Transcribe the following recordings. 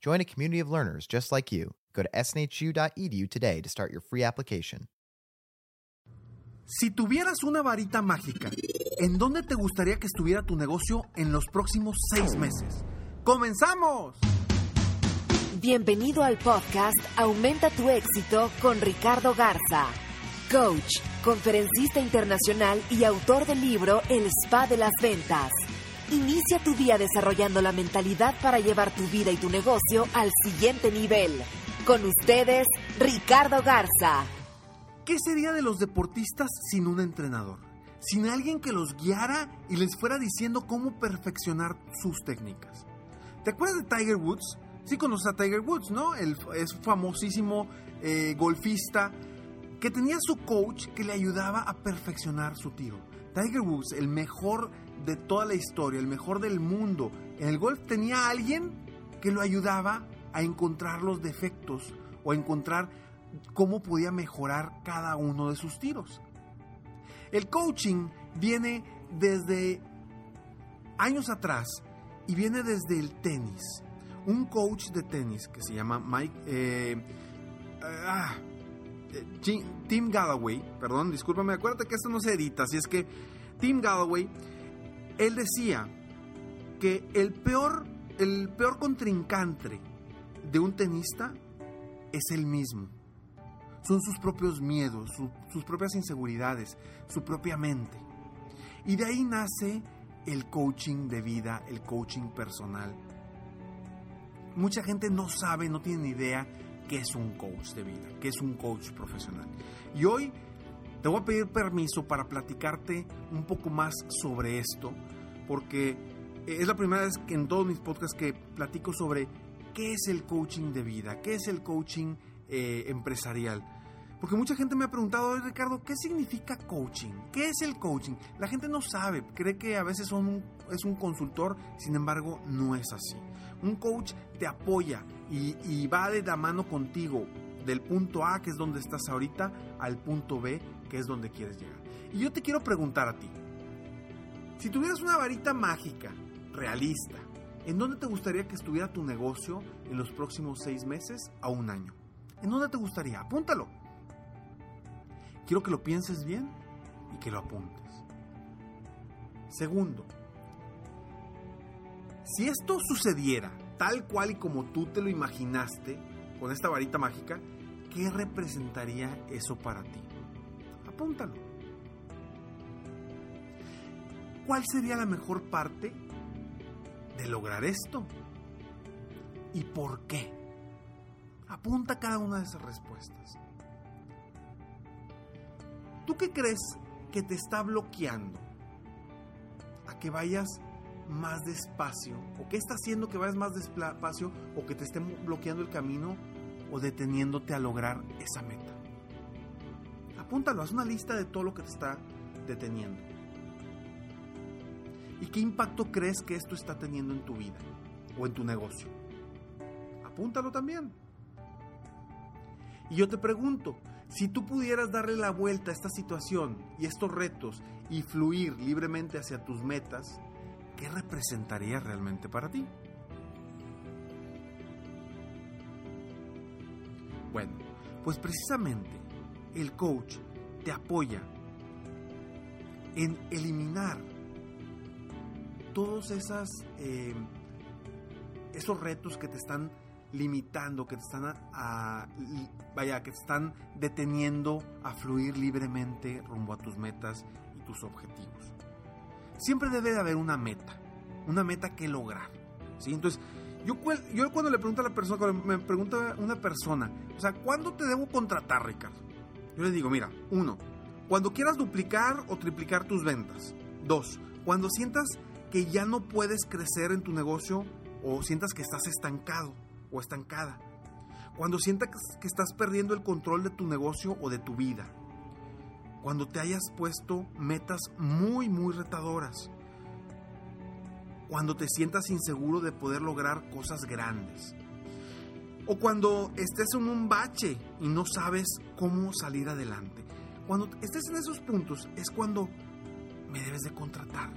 Join a community of learners just like you. Go to snhu.edu today to start your free application. Si tuvieras una varita mágica, ¿en dónde te gustaría que estuviera tu negocio en los próximos seis meses? ¡Comenzamos! Bienvenido al podcast Aumenta tu éxito con Ricardo Garza, coach, conferencista internacional y autor del libro El Spa de las Ventas. Inicia tu día desarrollando la mentalidad para llevar tu vida y tu negocio al siguiente nivel. Con ustedes, Ricardo Garza. ¿Qué sería de los deportistas sin un entrenador? Sin alguien que los guiara y les fuera diciendo cómo perfeccionar sus técnicas. ¿Te acuerdas de Tiger Woods? Sí conoces a Tiger Woods, ¿no? El, es famosísimo eh, golfista que tenía su coach que le ayudaba a perfeccionar su tiro. Tiger Woods, el mejor de toda la historia, el mejor del mundo. En el golf tenía alguien que lo ayudaba a encontrar los defectos o a encontrar cómo podía mejorar cada uno de sus tiros. El coaching viene desde años atrás y viene desde el tenis. Un coach de tenis que se llama Mike, eh, ah, eh, Tim Galloway, perdón, discúlpame, acuérdate que esto no se edita, así es que Tim Galloway, él decía que el peor, el peor contrincante de un tenista es el mismo. Son sus propios miedos, sus propias inseguridades, su propia mente. Y de ahí nace el coaching de vida, el coaching personal. Mucha gente no sabe, no tiene ni idea qué es un coach de vida, qué es un coach profesional. Y hoy te voy a pedir permiso para platicarte un poco más sobre esto, porque es la primera vez que en todos mis podcasts que platico sobre qué es el coaching de vida, qué es el coaching eh, empresarial. Porque mucha gente me ha preguntado, Ricardo, ¿qué significa coaching? ¿Qué es el coaching? La gente no sabe, cree que a veces son es un consultor, sin embargo no es así. Un coach te apoya y va de la mano contigo del punto A, que es donde estás ahorita, al punto B, que es donde quieres llegar. Y yo te quiero preguntar a ti, si tuvieras una varita mágica, realista, ¿en dónde te gustaría que estuviera tu negocio en los próximos seis meses a un año? ¿En dónde te gustaría? Apúntalo. Quiero que lo pienses bien y que lo apuntes. Segundo, si esto sucediera tal cual y como tú te lo imaginaste con esta varita mágica, ¿qué representaría eso para ti? Apúntalo. ¿Cuál sería la mejor parte de lograr esto? ¿Y por qué? Apunta cada una de esas respuestas. ¿Tú qué crees que te está bloqueando a que vayas más despacio? ¿O qué está haciendo que vayas más despacio o que te esté bloqueando el camino o deteniéndote a lograr esa meta? Apúntalo, haz una lista de todo lo que te está deteniendo. ¿Y qué impacto crees que esto está teniendo en tu vida o en tu negocio? Apúntalo también. Y yo te pregunto, si tú pudieras darle la vuelta a esta situación y estos retos y fluir libremente hacia tus metas, ¿qué representaría realmente para ti? Bueno, pues precisamente el coach te apoya en eliminar todos eh, esos retos que te están limitando, que te están vaya, que te están deteniendo a fluir libremente rumbo a tus metas y tus objetivos. Siempre debe de haber una meta, una meta que lograr. ¿sí? Entonces, yo, yo cuando le pregunto a la persona, cuando me pregunta una persona, o sea, ¿cuándo te debo contratar, Ricardo? Yo le digo, mira, uno, cuando quieras duplicar o triplicar tus ventas. Dos, cuando sientas que ya no puedes crecer en tu negocio o sientas que estás estancado o estancada. Cuando sientas que estás perdiendo el control de tu negocio o de tu vida. Cuando te hayas puesto metas muy, muy retadoras. Cuando te sientas inseguro de poder lograr cosas grandes. O cuando estés en un bache y no sabes cómo salir adelante. Cuando estés en esos puntos es cuando me debes de contratar.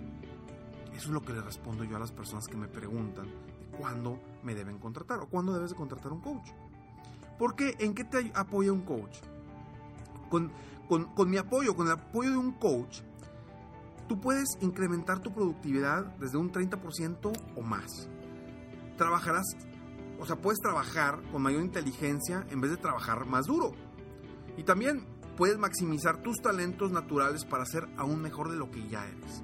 Eso es lo que le respondo yo a las personas que me preguntan de cuándo me deben contratar o cuándo debes de contratar un coach. Porque ¿en qué te apoya un coach? Con, con mi apoyo, con el apoyo de un coach, tú puedes incrementar tu productividad desde un 30% o más. Trabajarás, o sea, puedes trabajar con mayor inteligencia en vez de trabajar más duro. Y también puedes maximizar tus talentos naturales para ser aún mejor de lo que ya eres.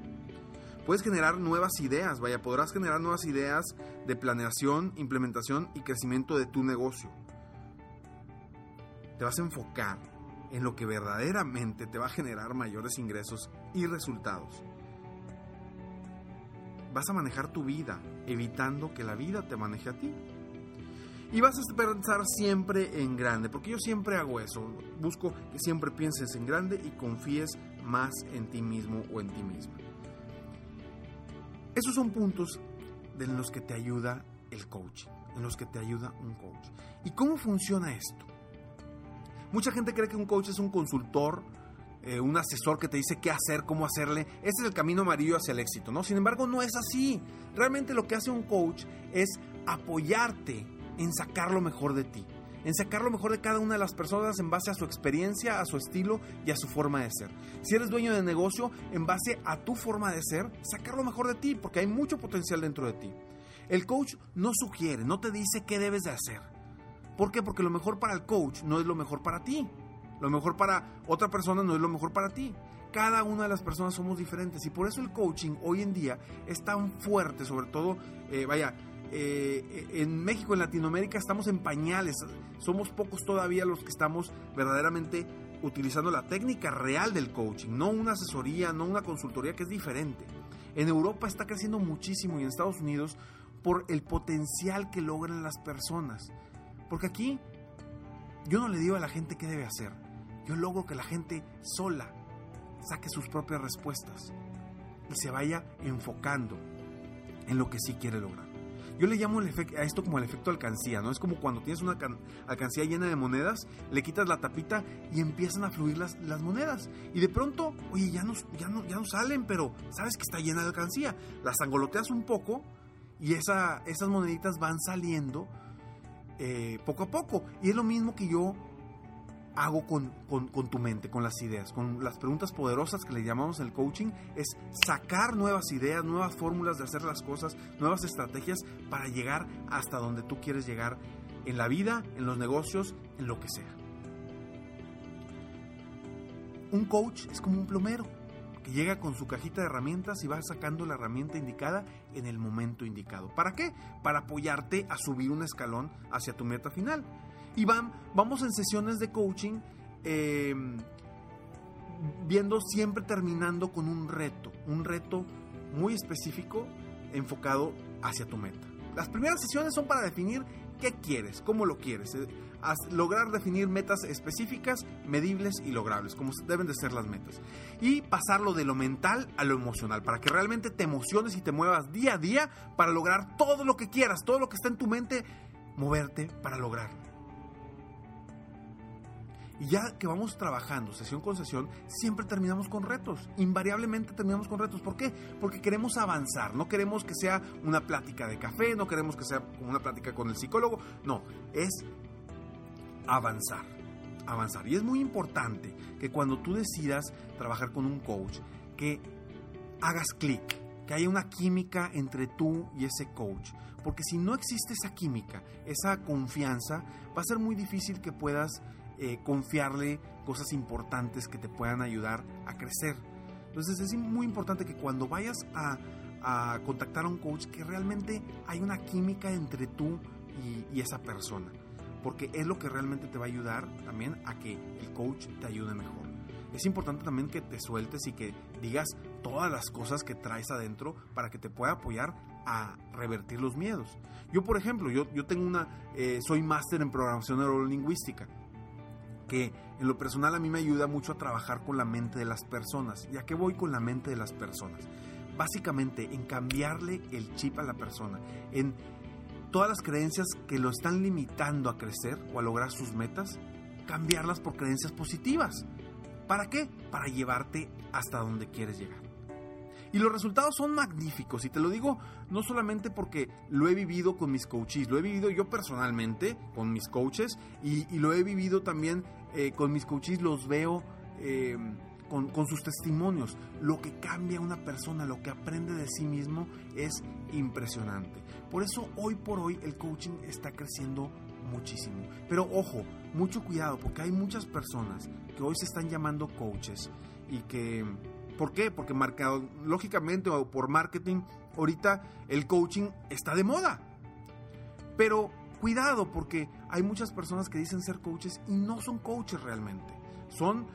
Puedes generar nuevas ideas, vaya, podrás generar nuevas ideas de planeación, implementación y crecimiento de tu negocio. Te vas a enfocar en lo que verdaderamente te va a generar mayores ingresos y resultados. Vas a manejar tu vida, evitando que la vida te maneje a ti. Y vas a pensar siempre en grande, porque yo siempre hago eso. Busco que siempre pienses en grande y confíes más en ti mismo o en ti misma. Esos son puntos en los que te ayuda el coaching, en los que te ayuda un coach. ¿Y cómo funciona esto? Mucha gente cree que un coach es un consultor, eh, un asesor que te dice qué hacer, cómo hacerle. Ese es el camino amarillo hacia el éxito, ¿no? Sin embargo, no es así. Realmente lo que hace un coach es apoyarte en sacar lo mejor de ti, en sacar lo mejor de cada una de las personas en base a su experiencia, a su estilo y a su forma de ser. Si eres dueño de negocio, en base a tu forma de ser, sacar lo mejor de ti, porque hay mucho potencial dentro de ti. El coach no sugiere, no te dice qué debes de hacer. ¿Por qué? Porque lo mejor para el coach no es lo mejor para ti. Lo mejor para otra persona no es lo mejor para ti. Cada una de las personas somos diferentes y por eso el coaching hoy en día es tan fuerte, sobre todo, eh, vaya, eh, en México, en Latinoamérica, estamos en pañales. Somos pocos todavía los que estamos verdaderamente utilizando la técnica real del coaching, no una asesoría, no una consultoría que es diferente. En Europa está creciendo muchísimo y en Estados Unidos por el potencial que logran las personas. Porque aquí yo no le digo a la gente qué debe hacer. Yo logro que la gente sola saque sus propias respuestas y se vaya enfocando en lo que sí quiere lograr. Yo le llamo a esto como el efecto alcancía, ¿no? Es como cuando tienes una alcancía llena de monedas, le quitas la tapita y empiezan a fluir las, las monedas. Y de pronto, oye, ya no, ya, no, ya no salen, pero sabes que está llena de alcancía. Las angoloteas un poco y esa, esas moneditas van saliendo eh, poco a poco. Y es lo mismo que yo hago con, tu mente, con las ideas, con las preguntas poderosas que le llamamos el coaching, es sacar nuevas ideas, nuevas fórmulas de hacer las cosas, nuevas estrategias para llegar hasta donde tú quieres llegar en la vida, en los negocios, en lo que sea. Un coach es como un plomero que llega con su cajita de herramientas y va sacando la herramienta indicada en el momento indicado. ¿Para qué? Para apoyarte a subir un escalón hacia tu meta final. Y vamos en sesiones de coaching em, viendo siempre terminando con un reto, un reto muy específico enfocado hacia tu meta. Las primeras sesiones son para definir qué quieres, cómo lo quieres, eh, lograr definir metas específicas, medibles y logrables, como deben de ser las metas. Y pasarlo de lo mental a lo emocional, para que realmente te emociones y te muevas día a día para lograr todo lo que quieras, todo lo que está en tu mente, moverte para lograrlo. Y ya que vamos trabajando sesión con sesión, siempre terminamos con retos. Invariablemente terminamos con retos. ¿Por qué? Porque queremos avanzar. No queremos que sea una plática de café, no queremos que sea una plática con el psicólogo. No, es avanzar. Avanzar. Y es muy importante que cuando tú decidas trabajar con un coach, que hagas clic que haya una química entre tú y ese coach. Porque si no existe esa química, esa confianza, va a ser muy difícil que puedas eh, confiarle cosas importantes que te puedan ayudar a crecer. Entonces es muy importante que cuando vayas a, contactar a un coach, que realmente hay una química entre tú y, esa persona. Porque es lo que realmente te va a ayudar también a que el coach te ayude mejor. Es importante también que te sueltes y que digas todas las cosas que traes adentro para que te pueda apoyar a revertir los miedos. Yo, por ejemplo, yo, yo tengo una, eh, soy máster en programación neurolingüística que en lo personal a mí me ayuda mucho a trabajar con la mente de las personas. ¿Y a qué voy con la mente de las personas? Básicamente en cambiarle el chip a la persona, en todas las creencias que lo están limitando a crecer o a lograr sus metas, cambiarlas por creencias positivas. ¿Para qué? Para llevarte hasta donde quieres llegar. Y los resultados son magníficos. Y te lo digo no solamente porque lo he vivido con mis coaches, lo he vivido yo personalmente con mis coaches y, lo he vivido también eh, con mis coaches, los veo eh, con, con, sus testimonios. Lo que cambia una persona, lo que aprende de sí mismo es impresionante. Por eso hoy por hoy el coaching está creciendo muchísimo. Pero ojo, mucho cuidado porque hay muchas personas que hoy se están llamando coaches y que ¿Por qué? Porque lógicamente o por marketing, ahorita el coaching está de moda. Pero cuidado, porque hay muchas personas que dicen ser coaches y no son coaches realmente. Son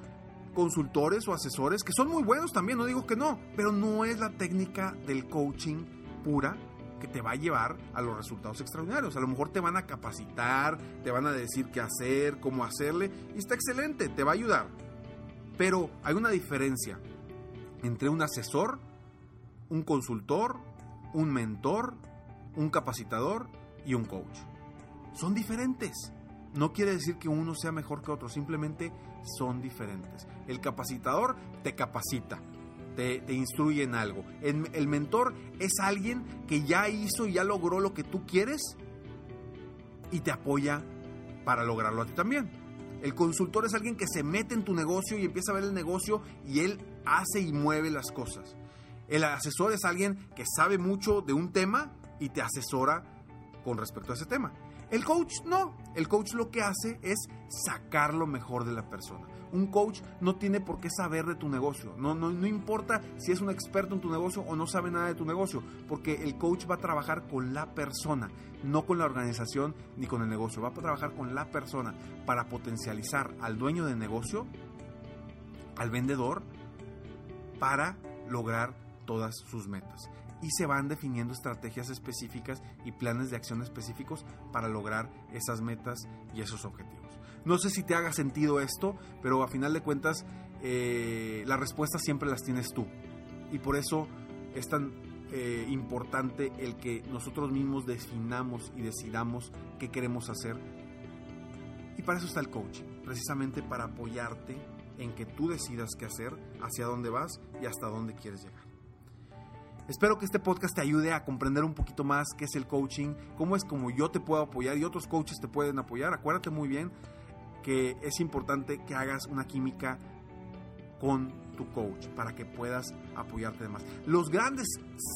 consultores o asesores que son muy buenos también, no digo que no, pero no es la técnica del coaching pura que te va a llevar a los resultados extraordinarios. A lo mejor te van a capacitar, te van a decir qué hacer, cómo hacerle, y está excelente, te va a ayudar. Pero hay una diferencia entre un asesor, un consultor, un mentor, un capacitador y un coach. Son diferentes. No quiere decir que uno sea mejor que otro, simplemente son diferentes. El capacitador te capacita, te, instruye en algo. El, el, mentor es alguien que ya hizo y ya logró lo que tú quieres y te apoya para lograrlo a ti también. El consultor es alguien que se mete en tu negocio y empieza a ver el negocio y él hace y mueve las cosas. El asesor es alguien que sabe mucho de un tema y te asesora con respecto a ese tema. El coach no. El coach lo que hace es sacar lo mejor de la persona. Un coach no tiene por qué saber de tu negocio. No, no, no importa si es un experto en tu negocio o no sabe nada de tu negocio, porque el coach va a trabajar con la persona, no con la organización ni con el negocio. Va a trabajar con la persona para potencializar al dueño de negocio, al vendedor para lograr todas sus metas. Y se van definiendo estrategias específicas y planes de acción específicos para lograr esas metas y esos objetivos. No sé si te haga sentido esto, pero a final de cuentas eh, las respuestas siempre las tienes tú. Y por eso es tan eh, importante el que nosotros mismos definamos y decidamos qué queremos hacer. Y para eso está el coaching, precisamente para apoyarte en que tú decidas qué hacer, hacia dónde vas y hasta dónde quieres llegar. Espero que este podcast te ayude a comprender un poquito más qué es el coaching, cómo es como yo te puedo apoyar y otros coaches te pueden apoyar. Acuérdate muy bien que es importante que hagas una química con tu coach para que puedas apoyarte más. Los grandes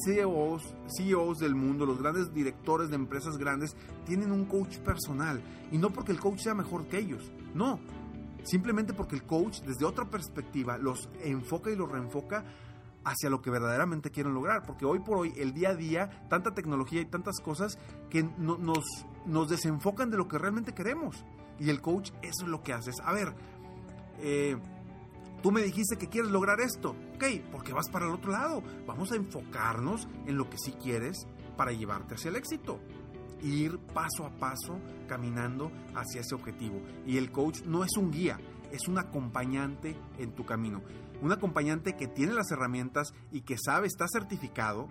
CEOs, CEOs del mundo, los grandes directores de empresas grandes tienen un coach personal y no porque el coach sea mejor que ellos, no, Simplemente porque el coach desde otra perspectiva los enfoca y los reenfoca hacia lo que verdaderamente quieren lograr. Porque hoy por hoy, el día a día, tanta tecnología y tantas cosas que nos desenfocan de lo que realmente queremos. Y el coach eso es lo que hace. A ver, eh, tú me dijiste que quieres lograr esto. Ok, porque vas para el otro lado. Vamos a enfocarnos en lo que sí quieres para llevarte hacia el éxito ir paso a paso caminando hacia ese objetivo. Y el coach no es un guía, es un acompañante en tu camino. Un acompañante que tiene las herramientas y que sabe, está certificado.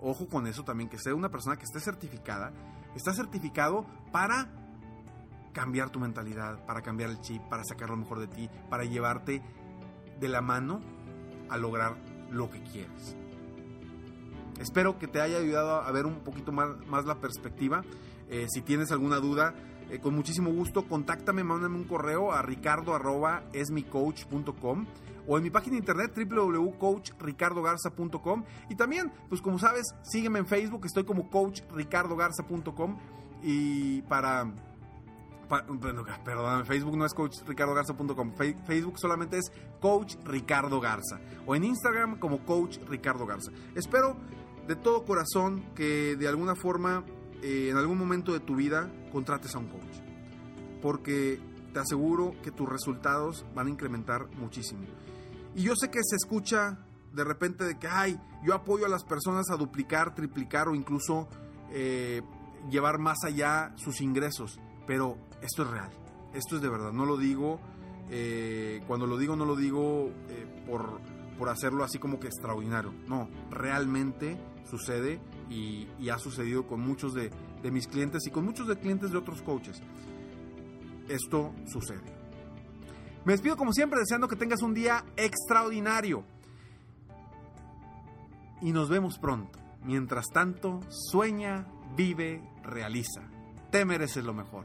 Ojo con eso también, que sea una persona que esté certificada. Está certificado para cambiar tu mentalidad, para cambiar el chip, para sacar lo mejor de ti, para llevarte de la mano a lograr lo que quieres. Espero que te haya ayudado a ver un poquito más, más la perspectiva. Eh, si tienes alguna duda, eh, con muchísimo gusto, contáctame, mándame un correo a ricardo.esmicoach.com o en mi página internet www.coachricardogarza.com y también, pues como sabes, sígueme en Facebook, estoy como coachricardogarza.com y para... perdón, Facebook no es coachricardogarza.com, Facebook solamente es Coach Ricardo Garza o en Instagram como Coach Ricardo Garza. Espero de todo corazón que de alguna forma eh, en algún momento de tu vida contrates a un coach. Porque te aseguro que tus resultados van a incrementar muchísimo. Y yo sé que se escucha de repente de que, ay, yo apoyo a las personas a duplicar, triplicar o incluso eh, llevar más allá sus ingresos. Pero esto es real, esto es de verdad, no lo digo, eh, cuando lo digo no lo digo por, por hacerlo así como que extraordinario, no, realmente sucede y, ha sucedido con muchos de, mis clientes y con muchos de clientes de otros coaches. Esto sucede. Me despido como siempre deseando que tengas un día extraordinario. Y nos vemos pronto. Mientras tanto, sueña, vive, realiza. Te mereces lo mejor.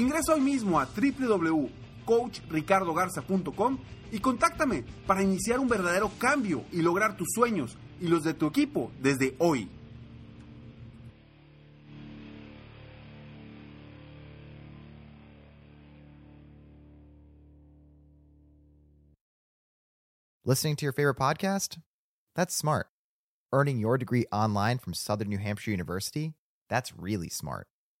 Ingresa hoy mismo a www.coachricardogarza.com y contáctame para iniciar un verdadero cambio y lograr tus sueños y los de tu equipo desde hoy. Listening to your favorite podcast? That's smart. Earning your degree online from Southern New Hampshire University? That's really smart.